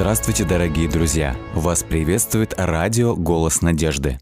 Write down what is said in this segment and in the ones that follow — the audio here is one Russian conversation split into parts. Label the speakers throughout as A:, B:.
A: Здравствуйте, дорогие друзья! Вас приветствует радио «Голос надежды».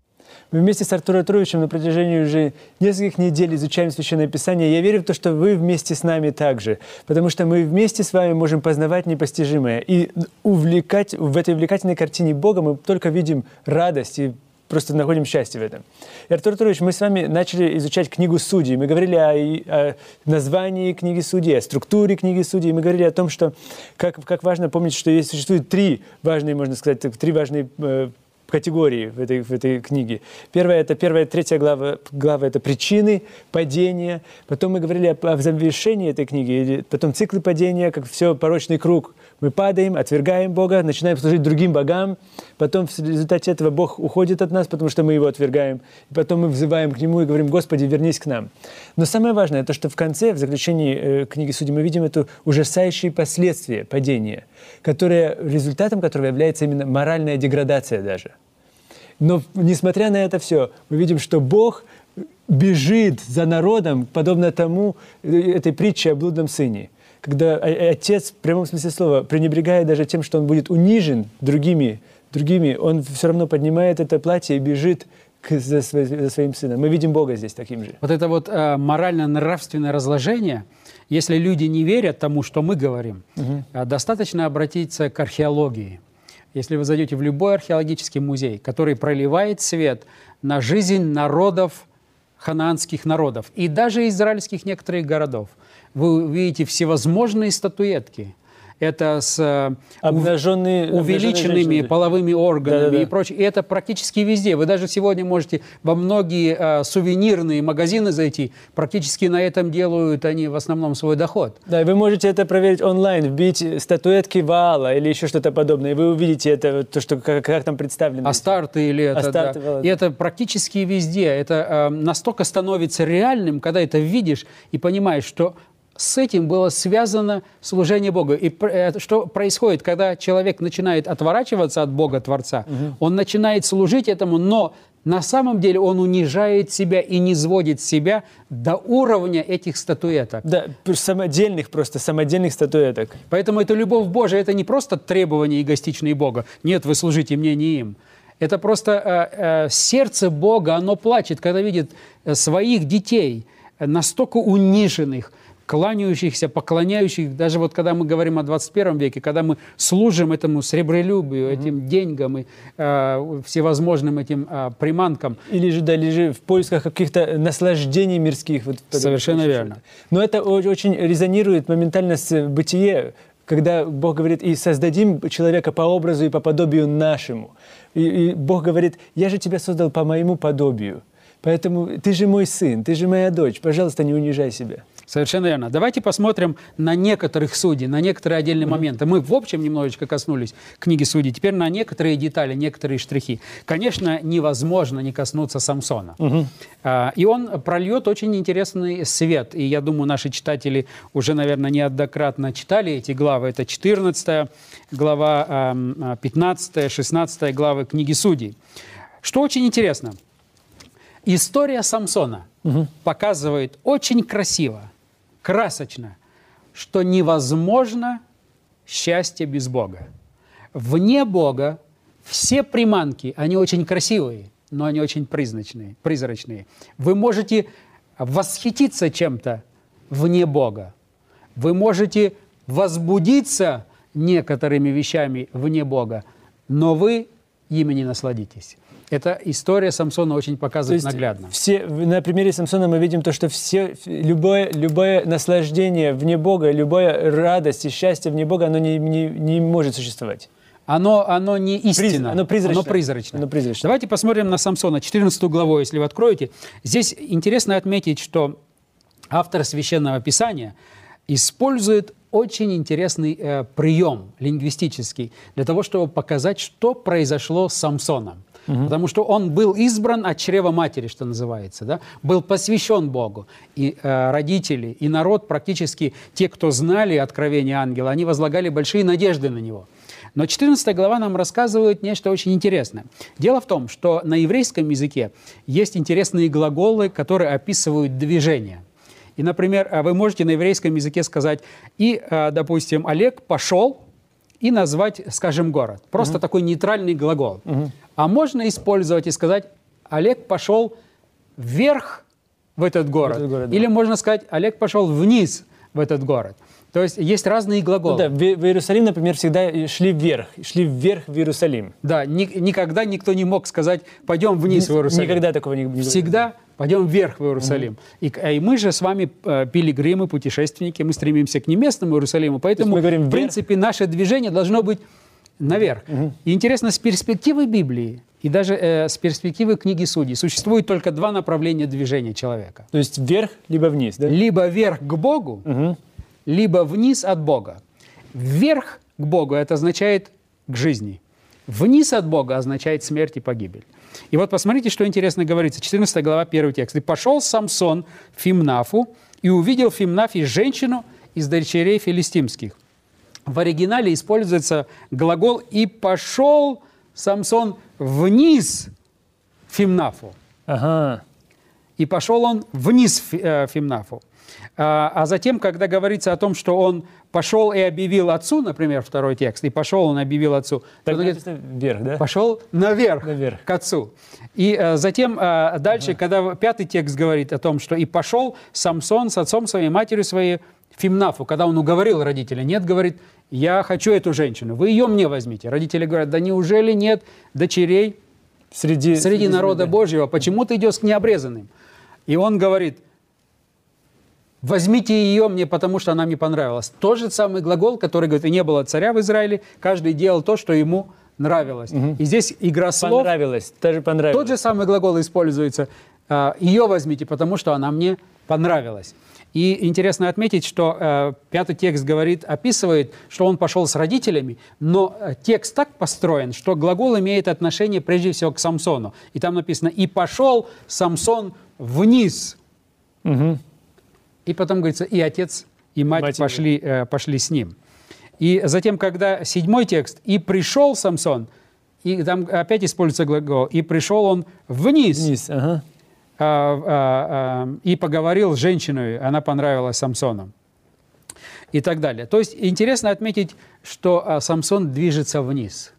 B: Мы вместе с Артуром Троевичем на протяжении уже нескольких недель изучаем Священное Писание. Я верю в то, что вы вместе с нами также, потому что мы вместе с вами можем познавать непостижимое. И увлекать, в этой увлекательной картине Бога мы только видим радость и просто находим счастье в этом. И, Артур Артурович, мы с вами начали изучать книгу Судей. Мы говорили о, о названии книги Судей, о структуре книги Судей. Мы говорили о том, что как, как важно помнить, что есть, существует три важные, можно сказать, три важные э, категории в этой, в этой книге. Первая, это первая, третья глава, глава – это причины падения. Потом мы говорили о, о завершении этой книги, потом циклы падения, как все порочный круг – мы падаем, отвергаем Бога, начинаем служить другим богам. Потом в результате этого Бог уходит от нас, потому что мы его отвергаем. И потом мы взываем к Нему и говорим, Господи, вернись к нам. Но самое важное, то, что в конце, в заключении э, книги Судьи, мы видим это ужасающие последствия падения, которые, результатом которого является именно моральная деградация даже. Но несмотря на это все, мы видим, что Бог бежит за народом, подобно тому, э, этой притче о блудном сыне – когда отец, в прямом смысле слова, пренебрегая даже тем, что он будет унижен другими, другими он все равно поднимает это платье и бежит к, за, за своим сыном. Мы видим Бога здесь таким же.
C: Вот это вот э, морально-нравственное разложение, если люди не верят тому, что мы говорим, угу. э, достаточно обратиться к археологии. Если вы зайдете в любой археологический музей, который проливает свет на жизнь народов, ханаанских народов и даже израильских некоторых городов – вы увидите всевозможные статуэтки. Это с э,
B: обнаженные,
C: увеличенными половыми органами да, да, да. и прочее. И это практически везде. Вы даже сегодня можете во многие э, сувенирные магазины зайти. Практически на этом делают они в основном свой доход.
B: Да, и вы можете это проверить онлайн, вбить статуэтки Вала или еще что-то подобное. И вы увидите это, то, что, как, как там представлено.
C: Астарты или это. Астарты, да. И это практически везде. Это э, настолько становится реальным, когда это видишь и понимаешь, что с этим было связано служение Богу. И э, что происходит, когда человек начинает отворачиваться от Бога Творца, угу. он начинает служить этому, но на самом деле он унижает себя и не сводит себя до уровня этих статуэток.
B: Да, самодельных просто, самодельных статуэток.
C: Поэтому это любовь Божия, это не просто требования эгоистичные Бога. Нет, вы служите мне, не им. Это просто э, э, сердце Бога, оно плачет, когда видит э, своих детей настолько униженных, кланяющихся, поклоняющих, даже вот когда мы говорим о 21 веке, когда мы служим этому сребролюбию, mm-hmm. этим деньгам и э, всевозможным этим э, приманкам.
B: Или же, да, или же в поисках каких-то наслаждений мирских. Вот,
C: Совершенно верно.
B: Но это очень резонирует моментально с бытие, когда Бог говорит, и создадим человека по образу и по подобию нашему. И, и Бог говорит, я же тебя создал по моему подобию. Поэтому ты же мой сын, ты же моя дочь. Пожалуйста, не унижай себя.
C: Совершенно верно. Давайте посмотрим на некоторых судей, на некоторые отдельные mm-hmm. моменты. Мы в общем немножечко коснулись книги судей. Теперь на некоторые детали, некоторые штрихи. Конечно, невозможно не коснуться Самсона. Mm-hmm. И он прольет очень интересный свет. И я думаю, наши читатели уже, наверное, неоднократно читали эти главы. Это 14 глава, 15, 16 главы книги судей. Что очень интересно. История Самсона угу. показывает очень красиво, красочно, что невозможно счастье без Бога. Вне Бога все приманки, они очень красивые, но они очень призрачные. призрачные. Вы можете восхититься чем-то вне Бога. Вы можете возбудиться некоторыми вещами вне Бога, но вы ими не насладитесь. Эта история Самсона очень показывает то есть наглядно.
B: Все, на примере Самсона мы видим то, что все, любое, любое наслаждение вне Бога, любая радость и счастье вне Бога, оно не, не, не может существовать.
C: Оно, оно не истинно.
B: оно призрачно.
C: Оно призрачно.
B: Оно призрачно.
C: Давайте посмотрим на Самсона, 14 главу, если вы откроете. Здесь интересно отметить, что автор Священного Писания использует очень интересный э, прием лингвистический для того, чтобы показать, что произошло с Самсоном. Угу. Потому что он был избран от чрева матери, что называется, да? был посвящен Богу. И э, родители, и народ, практически те, кто знали откровение ангела, они возлагали большие надежды на него. Но 14 глава нам рассказывает нечто очень интересное. Дело в том, что на еврейском языке есть интересные глаголы, которые описывают движение. И, например, вы можете на еврейском языке сказать, и, э, допустим, Олег пошел, и назвать, скажем, город. Просто такой нейтральный глагол. А можно использовать и сказать, Олег пошел вверх в этот город.
B: этот город, да.
C: Или можно сказать, Олег пошел вниз в этот город. То есть есть разные
B: Ну
C: глаголы.
B: да, в в Иерусалим, например, всегда и шли вверх, шли вверх в Иерусалим.
C: Да, ни- никогда никто не мог сказать, пойдем вниз в Иерусалим.
B: Никогда такого не, не
C: Всегда пойдем вверх в Иерусалим. И, к- и мы же с вами э, пилигримы, путешественники, мы стремимся к небесному Иерусалиму, поэтому,
B: мы говорим
C: в принципе, наше движение должно быть наверх. И интересно, с перспективы Библии и даже э, с перспективы книги Судей существует только два направления движения человека.
B: То есть вверх, либо вниз, да?
C: Либо вверх к Богу, либо вниз от Бога. Вверх к Богу это означает к жизни. Вниз от Бога означает смерть и погибель. И вот посмотрите, что интересно говорится. 14 глава, первый текст. «И пошел Самсон в Фимнафу, и увидел в Фимнафе женщину из дочерей филистимских». В оригинале используется глагол «и пошел Самсон вниз Фимнафу».
B: Ага.
C: И пошел он вниз э, Фимнафу. А, а затем, когда говорится о том, что он пошел и объявил отцу, например, второй текст, и пошел он объявил отцу,
B: Так
C: он говорит,
B: вверх, да?
C: пошел наверх,
B: Наверх.
C: к отцу. И э, затем э, дальше, когда пятый текст говорит о том, что и пошел Самсон с отцом своей, матерью своей Фимнафу, когда он уговорил родителей, нет, говорит, я хочу эту женщину, вы ее мне возьмите. Родители говорят, да неужели нет дочерей
B: Среди,
C: среди народа Божьего, почему ты идешь к необрезанным? И он говорит, возьмите ее мне, потому что она мне понравилась. Тот же самый глагол, который говорит, и не было царя в Израиле, каждый делал то, что ему нравилось. И здесь игра слов,
B: Понравилось, даже понравилось.
C: тот же самый глагол используется, а, ее возьмите, потому что она мне понравилась. И интересно отметить, что э, пятый текст говорит, описывает, что он пошел с родителями, но э, текст так построен, что глагол имеет отношение прежде всего к Самсону. И там написано «и пошел Самсон вниз». И потом говорится «и отец, и мать,
B: Мать
C: пошли, э, пошли с ним». И затем, когда седьмой текст «и пришел Самсон», и там опять используется глагол «и пришел он вниз»,
B: Вниз, ага.
C: а, а, а, и поговорил с женщиной, она понравилась Самсону. И так далее. То есть интересно отметить, что а, Самсон движется вниз.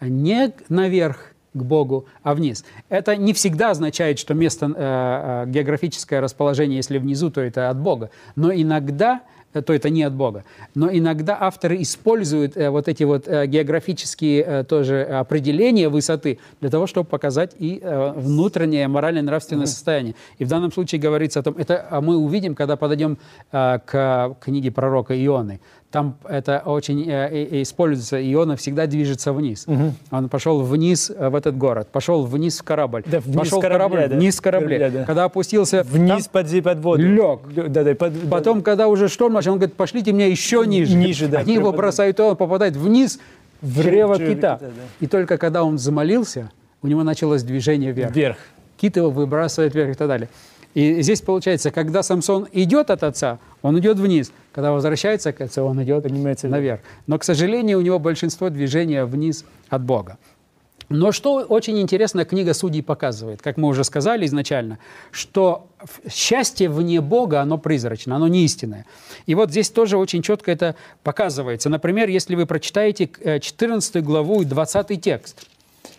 C: Не наверх к Богу, а вниз. Это не всегда означает, что место, э, э, географическое расположение, если внизу, то это от Бога. Но иногда э, то это не от Бога. Но иногда авторы используют э, вот эти вот э, географические э, тоже определения высоты для того, чтобы показать и э, внутреннее моральное нравственное состояние. И в данном случае говорится о том, это а мы увидим, когда подойдем э, к книге пророка Ионы. Там это очень э, и- и используется. Иона всегда движется вниз. Он пошел вниз э, в этот город, пошел вниз в корабль,
B: Да, вниз
C: пошел
B: корабля,
C: корабль,
B: да.
C: вниз корабле.
B: Корабля, да.
C: Когда опустился
B: Вниз
C: там-
B: под, под воду.
C: Лег.
B: Да, да, под, да,
C: Потом, когда уже шторм начал, он говорит, пошлите меня еще ниже.
B: Ниже, да,
C: Они его бросают, и он попадает вниз в чрево кита.
B: кита, да.
C: И только когда он замолился, у него началось движение вверх.
B: вверх.
C: Кит его выбрасывает вверх и так далее. И здесь получается, когда Самсон идет от отца, он идет вниз. Когда возвращается к отцу, он идет
B: Поднимается
C: наверх. Но, к сожалению, у него большинство движения вниз от Бога. Но что очень интересно книга Судей показывает, как мы уже сказали изначально, что счастье вне Бога, оно призрачно, оно не истинное. И вот здесь тоже очень четко это показывается. Например, если вы прочитаете э, 14 главу и 20 текст,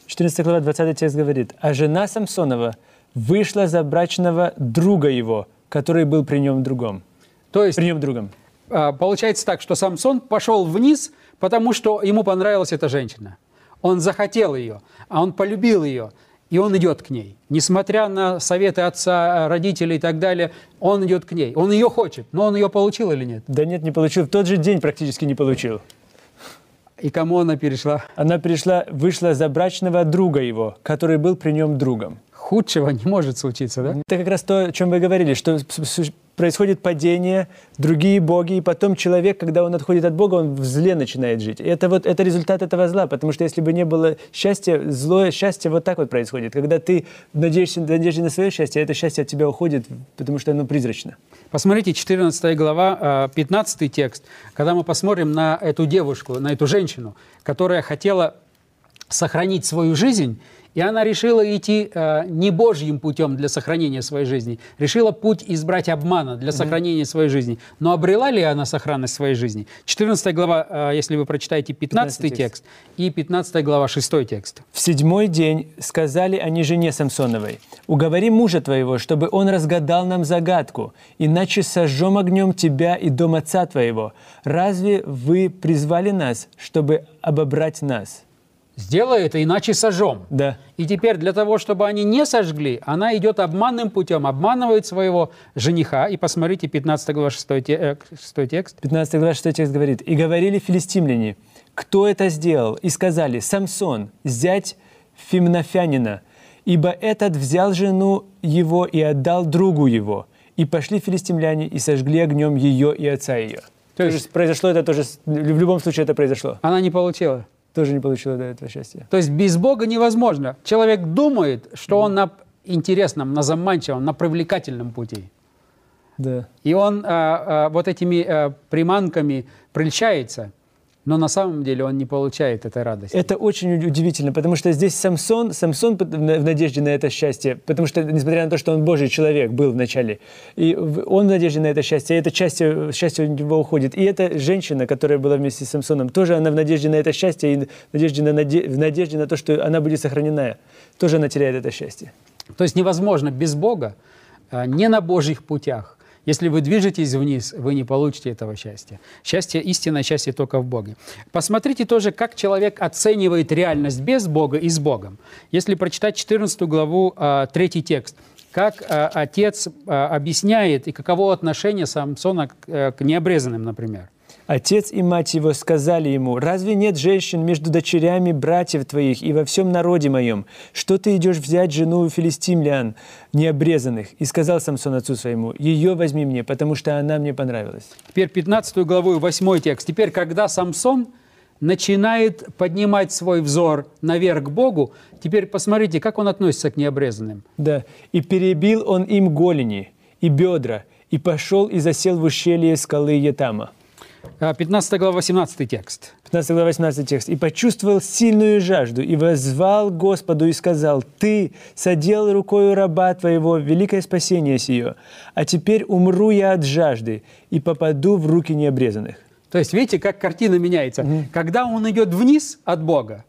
B: 14 глава, 20 текст говорит, «А жена Самсонова вышла за брачного друга его, который был при нем другом».
C: то есть
B: При нем другом.
C: А, Получается так, что Самсон пошел вниз, потому что ему понравилась эта женщина. Он захотел ее, а он полюбил ее, и он идет к ней. Несмотря на советы отца, родителей и так далее, он идет к ней. Он ее хочет, но он ее получил или нет?
B: Да нет, не получил. В тот же день практически не получил.
C: И кому она перешла?
B: Она пришла, вышла за брачного друга его, который был при нем другом.
C: Худшего не может случиться, да?
B: Это как раз то, о чем вы говорили, что происходит падение, другие боги, и потом человек, когда он отходит от Бога, он в зле начинает жить. И это вот это результат этого зла, потому что если бы не было счастья, злое счастье вот так вот происходит. Когда ты надеешься, надеешься на свое счастье, а это счастье от тебя уходит, потому что оно призрачно.
C: Посмотрите, 14 глава, э, 15 текст. Когда мы посмотрим на эту девушку, на эту женщину, которая хотела сохранить свою жизнь, и она решила идти э, не Божьим путем для сохранения своей жизни, решила путь избрать обмана для сохранения своей жизни. Но обрела ли она сохранность своей жизни? 14 глава, э, если вы прочитаете 15,
B: 15
C: текст, и 15 глава 6 текст.
B: В седьмой день сказали они жене Самсоновой, «Уговори мужа твоего, чтобы он разгадал нам загадку, иначе сожжем огнем тебя и дом отца твоего. Разве вы призвали нас, чтобы обобрать нас?»
C: Сделай это, иначе сожжем.
B: Да.
C: И теперь для того, чтобы они не сожгли, она идет обманным путем, обманывает своего жениха. И посмотрите 15 глава 6, те, э, 6 текст.
B: 15 глава 6 текст говорит, «И говорили филистимляне, кто это сделал? И сказали, Самсон, зять Фимнафянина, ибо этот взял жену его и отдал другу его. И пошли филистимляне и сожгли огнем ее и отца ее». То
C: есть-
B: есть произошло это тоже, в любом случае это произошло.
C: Она не получила.
B: Тоже не получила до этого счастья.
C: То есть без Бога невозможно. Человек думает, что он на интересном, на заманчивом, на привлекательном пути.
B: Да.
C: И он а, а, вот этими а, приманками прельщается, но на самом деле он не получает этой радости.
B: Это очень уд- удивительно, потому что здесь Самсон, Самсон в на- в надежде на это счастье, потому что, несмотря на то, что он Божий человек был вначале, и он в надежде на это счастье, и это счастье, счастье у него уходит. И эта женщина, которая была вместе с Самсоном, тоже она в надежде на это счастье, и в надежде на, наде- в надежде на то, что она будет сохранена, тоже она теряет это счастье.
C: То есть невозможно без Бога, а, не на Божьих путях. Если вы движетесь вниз, вы не получите этого счастья. Счастье, истинное счастье только в Боге. Посмотрите тоже, как человек оценивает реальность без Бога и с Богом. Если прочитать 14 главу, а, третий текст, как а, отец а, объясняет и каково отношение Самсона к, э, к необрезанным, например.
B: Отец и мать его сказали ему, «Разве нет женщин между дочерями братьев твоих и во всем народе моем? Что ты идешь взять жену у филистимлян, необрезанных?» И сказал Самсон отцу своему, «Ее возьми мне, потому что она мне понравилась».
C: Теперь 15 главу и 8 текст. Теперь, когда Самсон начинает поднимать свой взор наверх к Богу, теперь посмотрите, как он относится к необрезанным.
B: Да. «И перебил он им голени и бедра, и пошел и засел в ущелье скалы Етама».
C: А, 15 глава, 18 текст.
B: 15 глава, 18 текст. «И почувствовал сильную жажду, и возвал Господу и сказал, «Ты содел рукою раба твоего великое спасение сие, а теперь умру я от жажды и попаду в руки необрезанных».
C: То есть, видите, как картина меняется. Когда он идет вниз от Бога,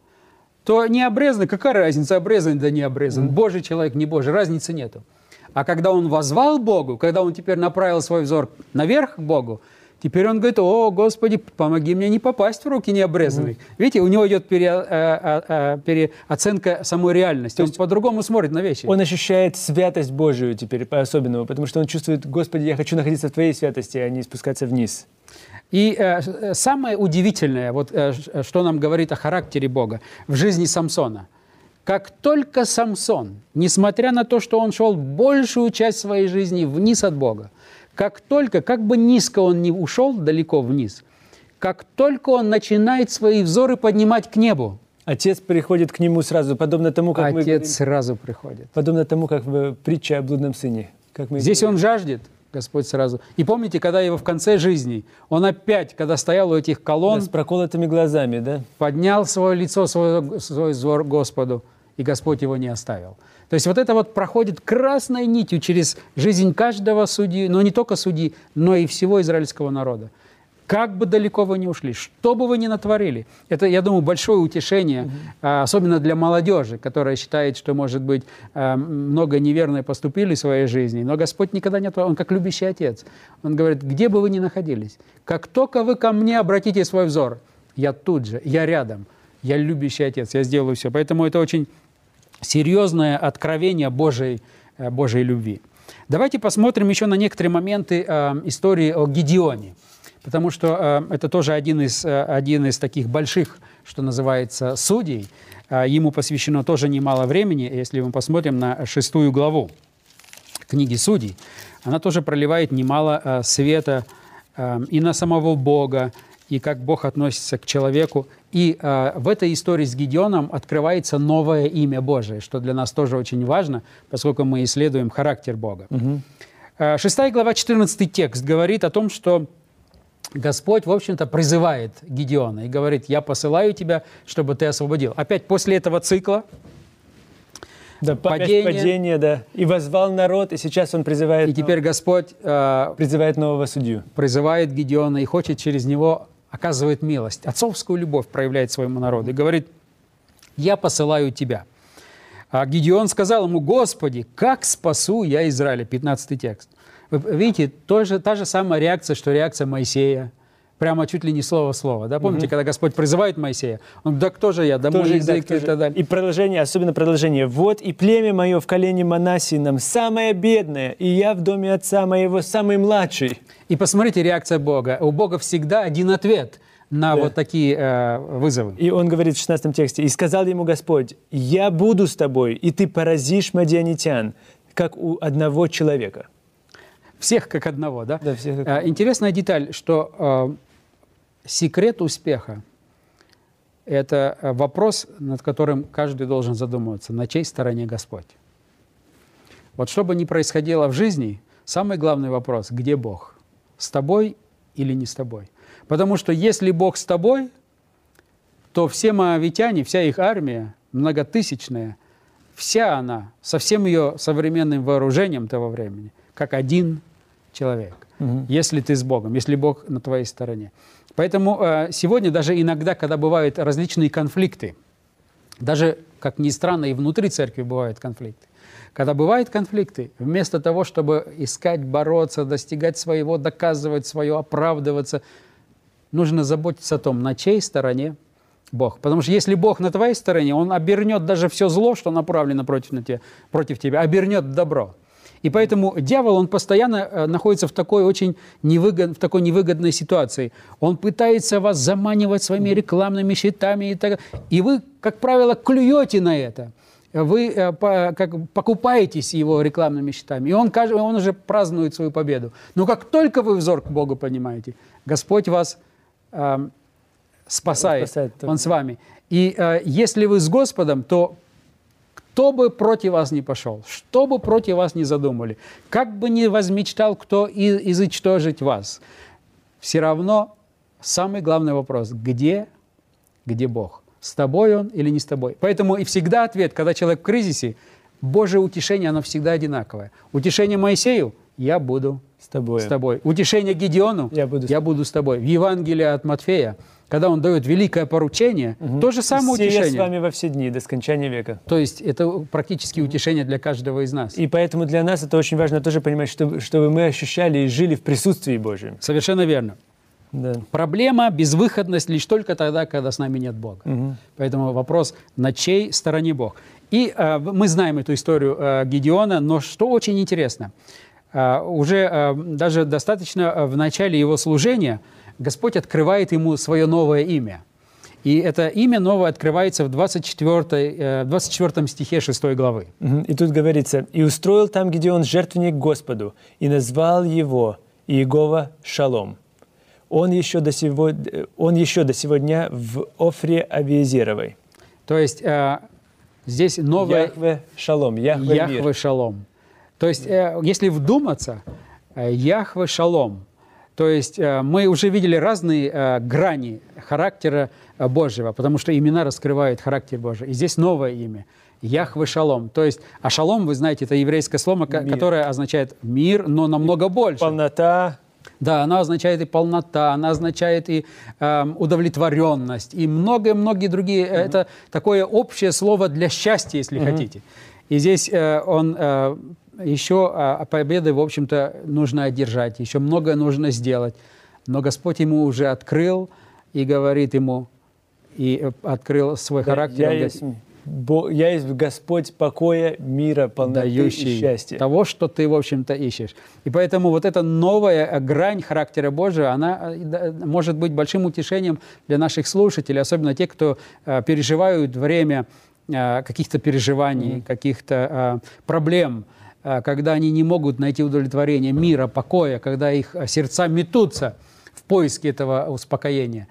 C: то не обрезанный, какая разница, обрезанный да не обрезан, Божий человек, не Божий, разницы нету. А когда он возвал Богу, когда он теперь направил свой взор наверх к Богу, теперь он говорит, о, Господи, помоги мне не попасть в руки необрезанных. Видите, у него идет пере- э, э, э, переоценка самой реальности. Он по-другому смотрит на вещи.
B: Он ощущает святость Божию теперь по-особенному, потому что он чувствует, Господи, я хочу находиться в Твоей святости, а не спускаться вниз.
C: И э, самое удивительное, вот, э, что нам говорит о характере Бога в жизни Самсона. Как только Самсон, несмотря на то, что он шел большую часть своей жизни вниз от Бога, как только, как бы низко он не ушел далеко вниз, как только он начинает свои взоры поднимать к небу,
B: Отец приходит к нему сразу, подобно тому, как мы говорим-
C: отец сразу приходит.
B: подобно тому, как в притче о блудном сыне. Как мы
C: Здесь
B: говорим.
C: он жаждет, Господь сразу. И помните, когда его в конце жизни, он опять, когда стоял у этих колонн,
B: Да, с проколотыми глазами, да?
C: поднял свое лицо, свой, свой взор Господу, и Господь его не оставил. То есть вот это вот проходит красной нитью через жизнь каждого судьи, но не только судьи, но и всего израильского народа. Как бы далеко вы ни ушли, что бы вы ни натворили, это, я думаю, большое утешение, а, особенно для молодежи, которая считает, что, может быть, а, много неверно поступили в своей жизни, но Господь никогда не отворил, Он как любящий Отец. Он говорит, где бы вы ни находились, как только вы ко мне обратите свой взор, я тут же, я рядом, я любящий Отец, я сделаю все. Поэтому это очень серьезное откровение Божьей, э, Божьей любви. Давайте посмотрим еще на некоторые моменты э, истории о Гедеоне, потому что э, это тоже один из, э, один из таких больших, что называется, судей. Э, ему посвящено тоже немало времени, если мы посмотрим на шестую главу книги Судей, она тоже проливает немало э, света э, и на самого Бога, и как Бог относится к человеку. И э, в этой истории с Гедеоном открывается новое имя Божие, что для нас тоже очень важно, поскольку мы исследуем характер Бога. Э, Шестая глава, 14 текст говорит о том, что Господь, в общем-то, призывает Гедеона и говорит, я посылаю тебя, чтобы ты освободил. Опять после этого цикла
B: Да,
C: Падение.
B: падение. да. И возвал народ, и сейчас он призывает,
C: И теперь Господь э,
B: призывает нового судью.
C: призывает Гедеона и хочет через него оказывает милость, отцовскую любовь проявляет своему народу и говорит, я посылаю тебя. А Гедеон сказал ему, Господи, как спасу я Израиля? 15 текст. Вы видите, тоже, та же самая реакция, что реакция Моисея. Прямо чуть ли не слово в слово. Да? Помните, когда Господь призывает Моисея? Он да кто же я? Да мой
B: Тоже, да,
C: язык и так далее.
B: И продолжение, особенно продолжение. «Вот и племя мое в колене Манасином, самое бедное, и я в доме отца моего самый младший».
C: И посмотрите реакция Бога. У Бога всегда один ответ на
B: Да.
C: вот такие э, вызовы.
B: И он говорит в 16 тексте, «И сказал ему Господь, я буду с тобой, и ты поразишь мадианитян, как у одного человека».
C: Всех как одного, да?
B: Да, всех как
C: Э, Интересная деталь, что э, секрет успеха – это э, вопрос, над которым каждый должен задумываться, на чьей стороне Господь. Вот что бы ни происходило в жизни, самый главный вопрос – где Бог? С тобой или не с тобой? Потому что если Бог с тобой, то все моавитяне, вся их армия, многотысячная, вся она, со всем ее современным вооружением того времени, как один человек, если ты с Богом, если Бог на твоей стороне. Поэтому э, сегодня даже иногда, когда бывают различные конфликты, даже, как ни странно, и внутри церкви бывают конфликты. Когда бывают конфликты, вместо того, чтобы искать, бороться, достигать своего, доказывать свое, оправдываться, нужно заботиться о том, на чьей стороне Бог. Потому что если Бог на твоей стороне, Он обернет даже все зло, что направлено против, на тебя, против тебя, обернет добро. И поэтому дьявол, он постоянно э, находится в такой очень невыгод, в такой невыгодной ситуации. Он пытается вас заманивать своими рекламными щитами и так И вы, как правило, клюете на это. Вы э, как, покупаетесь его рекламными щитами. И он, он уже празднует свою победу. Но как только вы взор к Богу понимаете, Господь вас эм, спасает,
B: Спасает, да.
C: Он с вами. И э, если вы с Господом, то кто бы против вас не пошел, что бы против вас не задумали, как бы ни возмечтал кто и, изучтожить вас, все равно самый главный вопрос, где, где Бог? С тобой Он или не с тобой? Поэтому и всегда ответ, когда человек в кризисе, Божье утешение, оно всегда одинаковое. Утешение Моисею – я буду
B: С тобой.
C: с тобой. Утешение Гедеону
B: Я буду с-
C: я буду с тобой. В Евангелии от Матфея, когда он дает великое поручение, то же самое
B: «Се я с
C: утешение.
B: вами во все дни, до скончания века».
C: То есть это практически утешение для каждого из нас.
B: И поэтому для нас это очень важно тоже понимать, чтобы, чтобы мы ощущали и жили в присутствии Божьем.
C: Совершенно верно.
B: Да.
C: Проблема, безвыходность лишь только тогда, когда с нами нет Бога. Поэтому вопрос, на чьей стороне Бог. И э, мы знаем эту историю э, Гедеона, но что очень интересно, уже э, даже достаточно э, в начале его служения Господь открывает ему свое новое имя. И это имя новое открывается в 24, э, 24 стихе 6 главы.
B: И тут говорится, «И устроил там Гедеон жертвенник Господу, и назвал его Иегова Шалом. Он еще до сего, он еще до сего дня в Офре Авиезеровой».
C: То есть э, здесь новое
B: Яхве Шалом, Яхве,
C: Яхве
B: мир.
C: Шалом. То есть, э, если вдуматься, э, Яхве Шалом. То есть э, мы уже видели разные э, грани характера э, Божьего, потому что имена раскрывают характер Божий. И здесь новое имя. Яхве Шалом. То есть, а Шалом, вы знаете, это еврейское слово,
B: Мир.
C: которое означает мир, но намного больше.
B: Полнота,
C: Да, она означает и полнота, она означает и эм, удовлетворенность, и многие-многие другие. Э, Это такое общее слово для счастья, если хотите. И здесь э, он э, еще э, победы, в общем-то, нужно одержать, еще многое нужно сделать. Но Господь ему уже открыл и говорит ему, и э, открыл свой
B: Да,
C: характер.
B: я
C: говорит,
B: есть, Бо- я есть Господь покоя, мира, полноты и
C: дающий
B: счастья.
C: того, что ты, в общем-то, ищешь. И поэтому вот эта новая э, грань характера Божия, она э, может быть большим утешением для наших слушателей, особенно те, кто э, переживают время э, каких-то переживаний, каких-то э, проблем, когда они не могут найти удовлетворение мира, покоя, когда их э, сердца метутся в поиске этого успокоения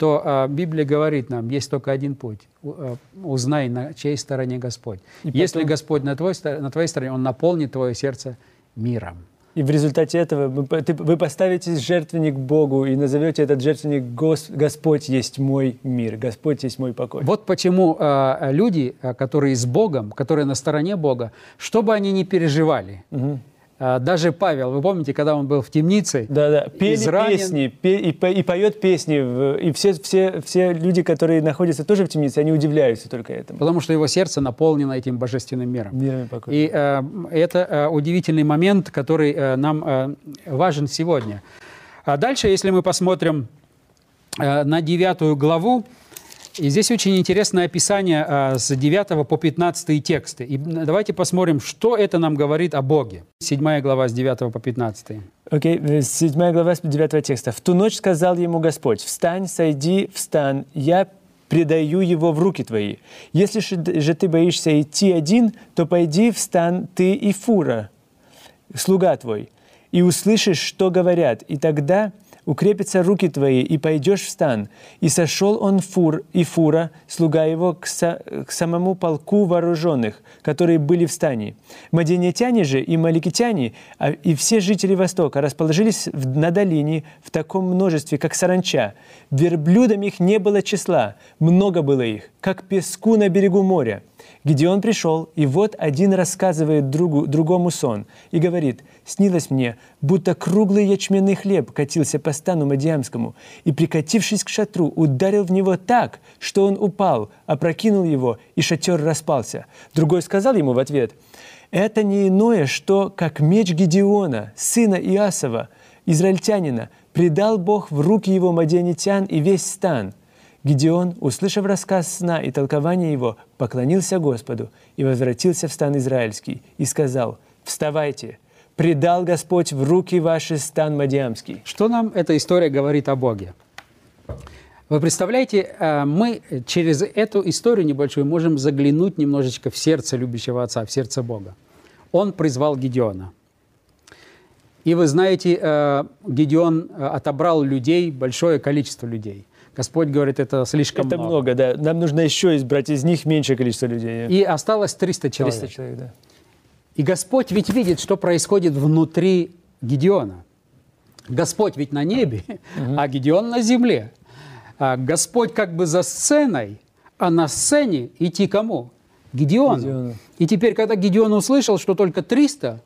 C: то э, Библия говорит нам, есть только один путь. Э, Узнай, на чьей стороне Господь.
B: И
C: Если
B: потом-
C: Господь на, твой, на твоей стороне, Он наполнит твое сердце миром.
B: И в результате этого вы, поставите жертвенник Богу и назовете этот жертвенник «Гос- «Господь есть мой мир», «Господь есть мой покой».
C: Вот почему э, люди, э, которые с Богом, которые на стороне Бога, что бы они ни переживали, э, даже Павел, вы помните, когда он был в темнице,
B: Да-да, пели
C: изранен,
B: песни, пе- и, по- и поет песни, и все, все, все люди, которые находятся тоже в темнице, они удивляются только этому.
C: потому что его сердце наполнено этим божественным миром.
B: И
C: э, это э, удивительный момент, который э, нам э, важен сегодня. А дальше, если мы посмотрим э, на девятую главу, и здесь очень интересное описание э, с 9 по 15 тексты. И давайте посмотрим, что это нам говорит о Боге. Седьмая глава с 9 по 15.
B: Окей, э, седьмая глава с 9 текста. «В ту ночь сказал ему Господь, встань, сойди, встань, я предаю его в руки твои. Если же ты боишься идти один, то пойди, встань ты и фура, слуга твой, и услышишь, что говорят, и тогда укрепятся руки твои, и пойдешь в стан. И сошел он фур, и фура, слуга его, к, са- к самому полку вооруженных, которые были в стане. Мадианитяне же и маликитяне, а- и все жители Востока расположились в- на долине в таком множестве, как саранча. Верблюдам их не было числа, много было их, как песку на берегу моря. Гедеон пришел, и вот один рассказывает другу, другому сон и говорит, «Снилось мне, будто круглый ячменный хлеб катился по стану Мадиамскому, и, прикатившись к шатру, ударил в него так, что он упал, опрокинул его, и шатер распался». Другой сказал ему в ответ, «Это не иное, что, как меч Гедеона, сына Иасова, израильтянина, предал Бог в руки его мадианитян и весь стан». Гедеон, услышав рассказ сна и толкование его, поклонился Господу и возвратился в стан израильский и сказал, «Вставайте, предал Господь в руки ваши стан Мадиамский».
C: Что нам эта история говорит о Боге? Вы представляете, э, мы через эту историю небольшую можем заглянуть немножечко в сердце любящего Отца, в сердце Бога. Он призвал Гедеона. И вы знаете, э, Гедеон э, отобрал людей, большое количество людей. Господь говорит, это слишком
B: Это много, да. Нам нужно еще избрать из них меньшее количество людей.
C: И осталось 300 человек.
B: 300 человек, да.
C: И Господь ведь видит, что происходит внутри Гедеона. Господь ведь на небе, а Гедеон на земле. А Господь как бы за сценой, а на сцене идти кому? Гедеону.
B: Гедеону.
C: И теперь, когда Гедеон услышал, что только 300,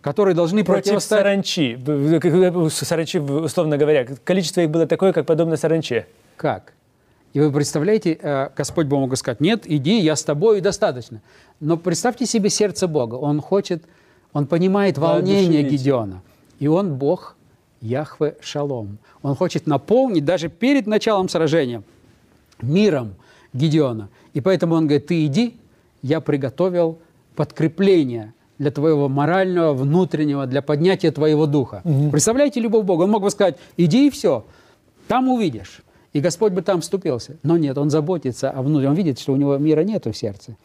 C: которые должны
B: Против
C: противостоять...
B: саранчи. Саранчи, условно говоря. Количество их было такое, как подобно саранче.
C: Как? И вы представляете, э, Господь бы мог сказать, нет, иди, я с тобой и достаточно. Но представьте себе сердце Бога. Он хочет, он понимает волнение. Гедеона. И он Бог Яхве Шалом. Он хочет наполнить даже перед началом сражения миром Гедеона. И поэтому он говорит, ты иди, я приготовил подкрепление для твоего морального, внутреннего, для поднятия твоего духа. Представляете любовь Бога? Он мог бы сказать, иди и все, там увидишь. И Господь бы там вступился. Но нет, он заботится о внутреннем. Он видит, что у него мира нету в сердце.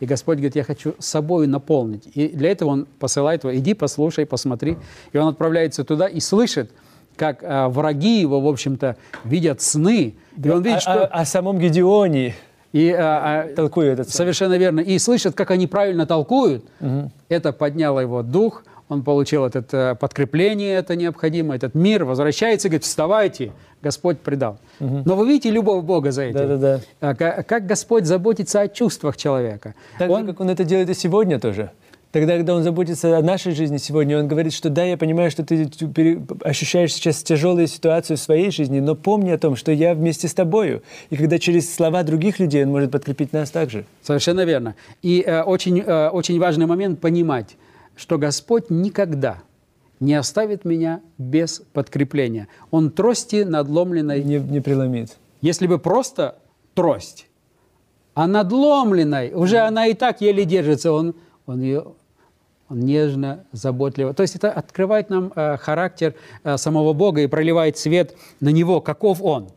C: И Господь говорит, я хочу собой наполнить. И для этого Он посылает его, иди, послушай, посмотри. И он отправляется туда и слышит, как а, враги его, в общем-то, видят сны. И он видит,
B: О-
C: что...
B: о, о самом Гедеоне
C: И, а, а,
B: сон.
C: Совершенно верно. И слышат, как они правильно толкуют. Это подняло его дух. Он получил это подкрепление, это необходимо, этот мир. Возвращается и говорит, вставайте, Господь предал. Но вы видите любовь Бога за этим.
B: Да-да-да.
C: А ка- Как Господь заботится о чувствах человека.
B: Так
C: Он-
B: же, как Он это делает и сегодня тоже. Тогда, когда Он заботится о нашей жизни сегодня, Он говорит, что да, я понимаю, что ты ощущаешь сейчас тяжелую ситуацию в своей жизни, но помни о том, что я вместе с тобою. И когда через слова других людей Он может подкрепить нас также.
C: Совершенно верно. И э, очень, э, очень важный момент понимать, что Господь никогда не оставит меня без подкрепления. Он трости надломленной
B: Не, не преломит.
C: Если бы просто трость, а надломленной, уже она и так еле держится, он, он ее нежно, заботливо. То есть это открывает нам э, характер э, самого Бога и проливает свет на Него, каков Он.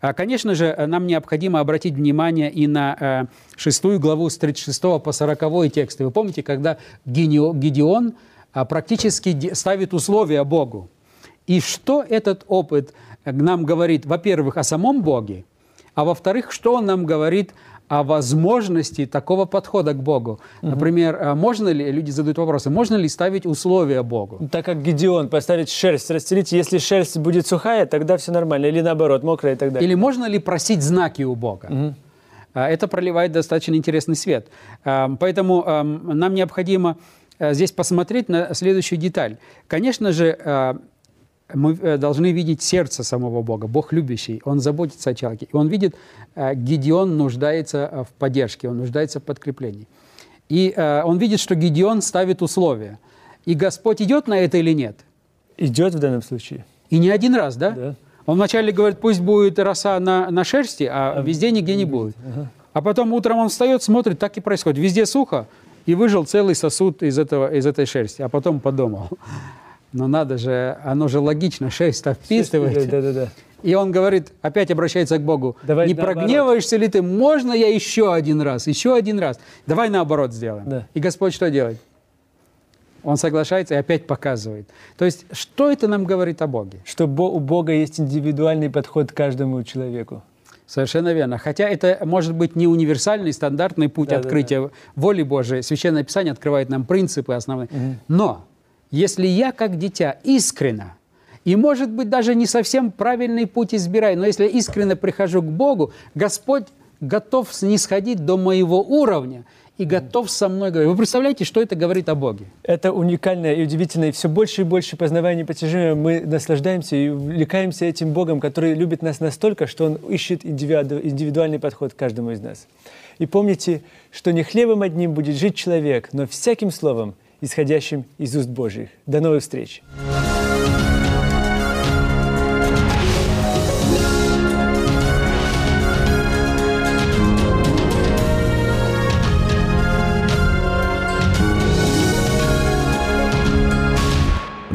C: А, Конечно же, э, нам необходимо обратить внимание и на шестую главу с 36 по 40 тексты. Вы помните, когда Гедеон а, практически ставит условия Богу. И что этот опыт нам говорит, во-первых, о самом Боге, а во-вторых, что он нам говорит о возможности такого подхода к Богу. Например, а можно ли, люди задают вопросы, можно ли ставить условия Богу?
B: Так как Гедеон поставить шерсть, расстелить, если шерсть будет сухая, тогда все нормально, или наоборот, мокрая и так далее.
C: Или можно ли просить знаки у Бога? А, Это проливает достаточно интересный свет. А, Поэтому а, нам необходимо здесь посмотреть на следующую деталь. Конечно же, мы э, должны видеть сердце самого Бога. Бог любящий, Он заботится о человеке. И Он видит, а, Гедеон нуждается а, в поддержке, он нуждается в подкреплении. И а, Он видит, что Гедеон ставит условия. И Господь идет на это или нет?
B: Идет в данном случае.
C: И не один раз, да?
B: Да.
C: Он вначале говорит, пусть будет роса на, на шерсти, а везде нигде не будет. А потом утром он встает, смотрит, так и происходит. Везде сухо, и выжил целый сосуд из, этого, из этой шерсти. А потом подумал, ну надо же, оно же логично, шерсть-то впитывает.
B: Да, да, да.
C: И он говорит, опять обращается к Богу,
B: Давай
C: не
B: наоборот.
C: прогневаешься ли ты, можно я еще один раз, еще один раз? Давай наоборот сделаем.
B: Да.
C: И Господь что делает? Он соглашается и опять показывает. То есть, что это нам говорит о Боге?
B: Что у Бога есть индивидуальный подход к каждому человеку.
C: Совершенно верно. Хотя это может быть не универсальный, стандартный путь
B: Да, да,
C: открытия воли Божией. Священное Писание открывает нам принципы основные. Но если я, как дитя, искренно, и, может быть, даже не совсем правильный путь избираю, но если я искренне прихожу к Богу, Господь готов снисходить до моего уровня и готов со мной говорить. Вы представляете, что это говорит о Боге?
B: Это уникальное и удивительное. И все больше и больше познавая непостижимое, мы наслаждаемся и увлекаемся этим Богом, который любит нас настолько, что Он ищет индивиду- индивидуальный подход к каждому из нас. И помните, что не хлебом одним будет жить человек, но всяким словом, исходящим из уст Божьих. До новых встреч!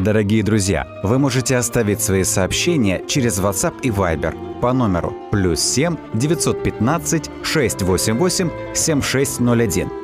A: Дорогие друзья, вы можете оставить свои сообщения через WhatsApp и Viber по номеру плюс 7 915 688 7601